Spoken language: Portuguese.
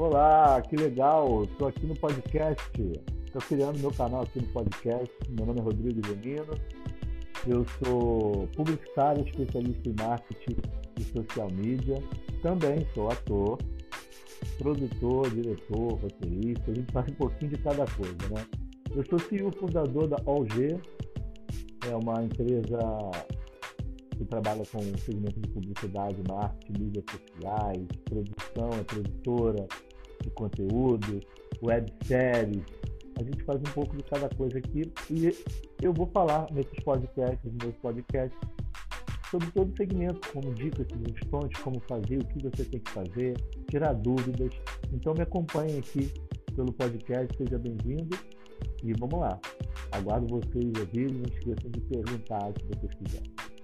Olá, que legal! Estou aqui no podcast. Estou criando meu canal aqui no podcast. Meu nome é Rodrigo Genino. Eu sou publicitário, especialista em marketing e social media. Também sou ator, produtor, diretor, roteirista. A gente faz um pouquinho de cada coisa, né? Eu sou CEO fundador da OG. É uma empresa que trabalha com segmento de publicidade, marketing, mídias sociais, produção, é produtora de conteúdo, webséries. A gente faz um pouco de cada coisa aqui e eu vou falar nesses podcasts, meus podcasts, sobre todo o segmento, como dicas, sugestões, como fazer, o que você tem que fazer, tirar dúvidas. Então me acompanhe aqui pelo podcast, seja bem-vindo e vamos lá. Aguardo vocês ouvirem, não esqueçam de perguntar se vocês quiserem.